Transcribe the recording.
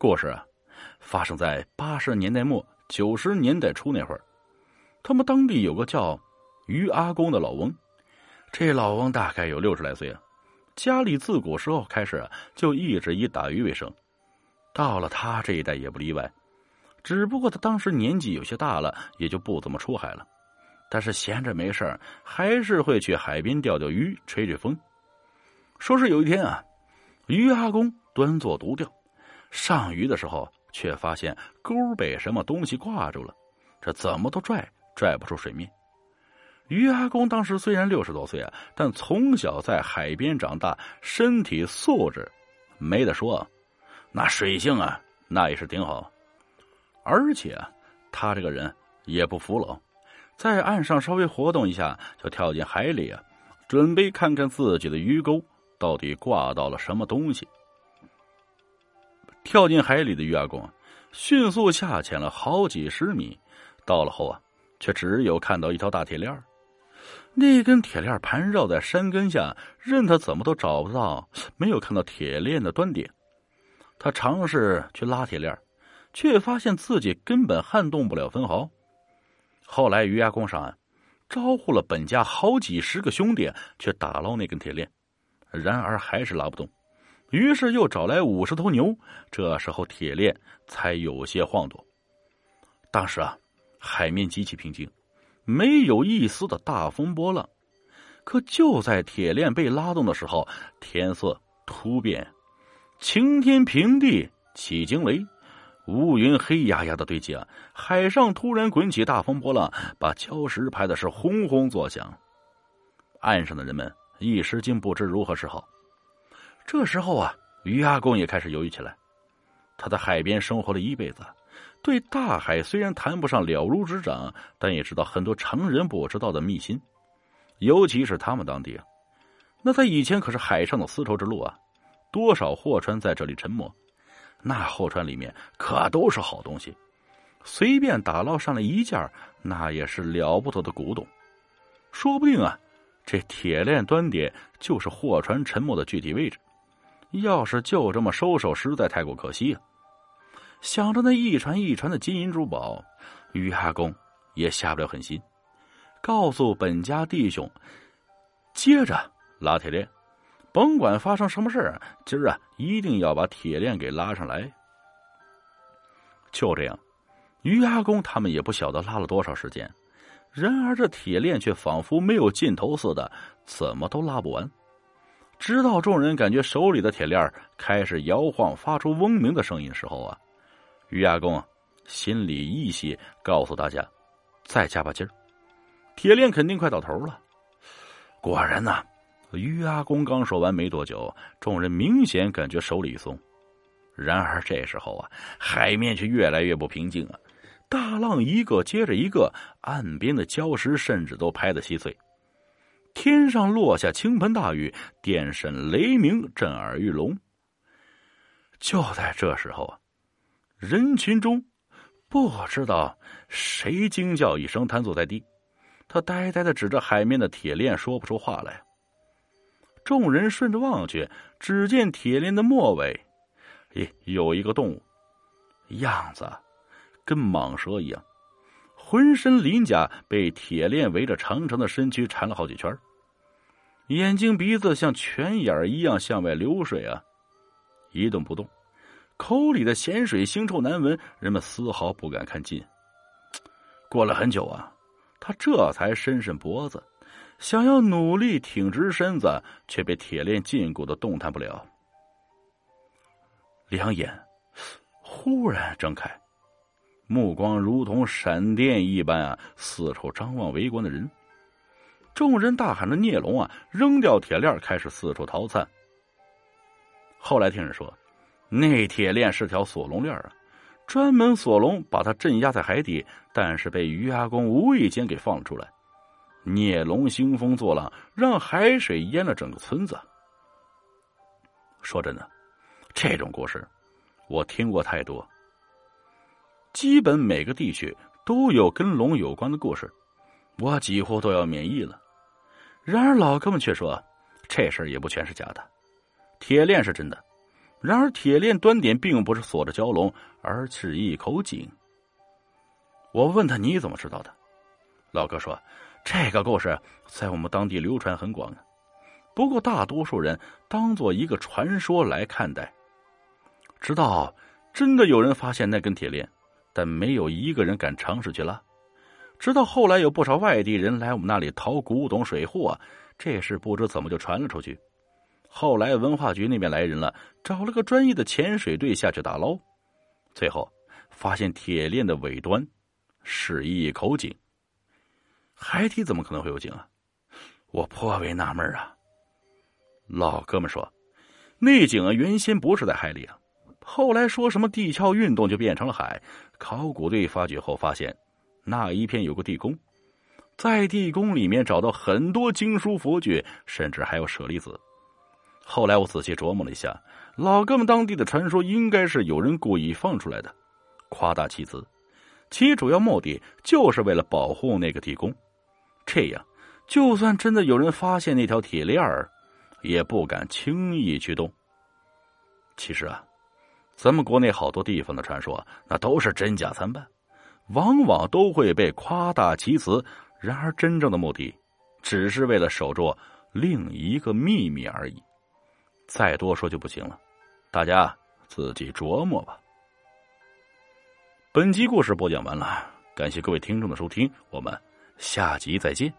故事啊，发生在八十年代末九十年代初那会儿。他们当地有个叫于阿公的老翁，这老翁大概有六十来岁啊，家里自古时候开始就一直以打鱼为生，到了他这一代也不例外。只不过他当时年纪有些大了，也就不怎么出海了。但是闲着没事还是会去海边钓钓鱼、吹吹风。说是有一天啊，于阿公端坐独钓，上鱼的时候却发现钩被什么东西挂住了，这怎么都拽拽不出水面。于阿公当时虽然六十多岁啊，但从小在海边长大，身体素质没得说，那水性啊，那也是挺好。而且啊他这个人也不服老，在岸上稍微活动一下，就跳进海里啊，准备看看自己的鱼钩到底挂到了什么东西。跳进海里的鱼阿公迅速下潜了好几十米，到了后啊，却只有看到一条大铁链那根铁链盘绕在山根下，任他怎么都找不到，没有看到铁链的端点。他尝试去拉铁链却发现自己根本撼动不了分毫。后来于阿公上岸，招呼了本家好几十个兄弟去打捞那根铁链，然而还是拉不动。于是又找来五十头牛，这时候铁链才有些晃动。当时啊，海面极其平静，没有一丝的大风波浪。可就在铁链被拉动的时候，天色突变，晴天平地起惊雷。乌云黑压压的堆积啊，海上突然滚起大风波浪，把礁石拍的是轰轰作响。岸上的人们一时竟不知如何是好。这时候啊，于阿公也开始犹豫起来。他在海边生活了一辈子，对大海虽然谈不上了如指掌，但也知道很多常人不知道的秘辛。尤其是他们当地啊，那在以前可是海上的丝绸之路啊，多少货船在这里沉没。那货船里面可都是好东西，随便打捞上来一件那也是了不得的古董。说不定啊，这铁链端点就是货船沉没的具体位置。要是就这么收手，实在太过可惜啊！想着那一船一船的金银珠宝，于阿公也下不了狠心，告诉本家弟兄，接着拉铁链。甭管发生什么事儿，今儿啊一定要把铁链给拉上来。就这样，于阿公他们也不晓得拉了多少时间，然而这铁链却仿佛没有尽头似的，怎么都拉不完。直到众人感觉手里的铁链开始摇晃，发出嗡鸣的声音时候啊，于阿公心里一喜，告诉大家：“再加把劲儿，铁链肯定快到头了。”果然呐。于阿公刚说完没多久，众人明显感觉手里一松。然而这时候啊，海面却越来越不平静啊，大浪一个接着一个，岸边的礁石甚至都拍得稀碎。天上落下倾盆大雨，电闪雷鸣，震耳欲聋。就在这时候啊，人群中不知道谁惊叫一声，瘫坐在地。他呆呆的指着海面的铁链，说不出话来。众人顺着望去，只见铁链的末尾，咦，有一个动物，样子跟蟒蛇一样，浑身鳞甲被铁链围着长长的身躯缠了好几圈，眼睛鼻子像泉眼一样向外流水啊，一动不动，口里的咸水腥臭难闻，人们丝毫不敢看近。过了很久啊，他这才伸伸脖子。想要努力挺直身子，却被铁链禁锢的动弹不了。两眼忽然睁开，目光如同闪电一般啊，四处张望围观的人。众人大喊着“孽龙啊！”扔掉铁链，开始四处逃窜。后来听人说，那铁链是条锁龙链啊，专门锁龙，把它镇压在海底，但是被于阿公无意间给放了出来。孽龙兴风作浪，让海水淹了整个村子。说真的，这种故事我听过太多，基本每个地区都有跟龙有关的故事，我几乎都要免疫了。然而老哥们却说，这事儿也不全是假的，铁链是真的，然而铁链端点并不是锁着蛟龙，而是一口井。我问他你怎么知道的？老哥说，这个故事在我们当地流传很广，不过大多数人当做一个传说来看待。直到真的有人发现那根铁链，但没有一个人敢尝试去拉。直到后来有不少外地人来我们那里淘古董水货，这事不知怎么就传了出去。后来文化局那边来人了，找了个专业的潜水队下去打捞，最后发现铁链的尾端是一口井。海底怎么可能会有井啊？我颇为纳闷啊。老哥们说，那井啊原先不是在海里啊，后来说什么地壳运动就变成了海。考古队发掘后发现，那一片有个地宫，在地宫里面找到很多经书佛具，甚至还有舍利子。后来我仔细琢磨了一下，老哥们当地的传说应该是有人故意放出来的，夸大其词，其主要目的就是为了保护那个地宫，这样就算真的有人发现那条铁链儿，也不敢轻易去动。其实啊，咱们国内好多地方的传说，那都是真假参半，往往都会被夸大其词。然而真正的目的，只是为了守住另一个秘密而已。再多说就不行了，大家自己琢磨吧。本集故事播讲完了，感谢各位听众的收听，我们下集再见。